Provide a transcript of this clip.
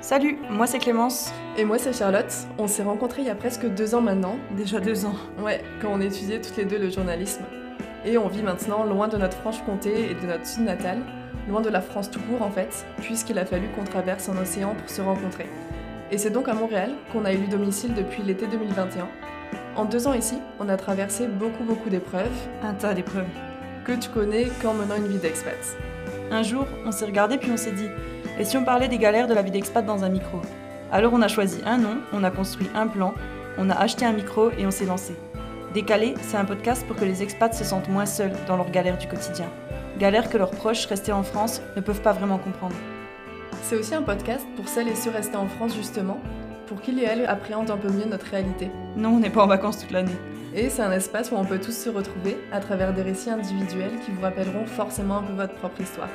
Salut, moi c'est Clémence. Et moi c'est Charlotte. On s'est rencontrés il y a presque deux ans maintenant. Déjà deux ans. Ouais, quand on étudiait toutes les deux le journalisme. Et on vit maintenant loin de notre Franche-Comté et de notre sud natal, loin de la France tout court en fait, puisqu'il a fallu qu'on traverse un océan pour se rencontrer. Et c'est donc à Montréal qu'on a élu domicile depuis l'été 2021. En deux ans ici, on a traversé beaucoup beaucoup d'épreuves. Un tas d'épreuves. Que tu connais qu'en menant une vie d'expat. Un jour, on s'est regardé puis on s'est dit et si on parlait des galères de la vie d'expat dans un micro Alors on a choisi un nom, on a construit un plan, on a acheté un micro et on s'est lancé. Décalé, c'est un podcast pour que les expats se sentent moins seuls dans leurs galères du quotidien. Galères que leurs proches restés en France ne peuvent pas vraiment comprendre. C'est aussi un podcast pour celles et ceux restés en France justement, pour qu'ils et elles appréhendent un peu mieux notre réalité. Non, on n'est pas en vacances toute l'année. Et c'est un espace où on peut tous se retrouver à travers des récits individuels qui vous rappelleront forcément un peu votre propre histoire.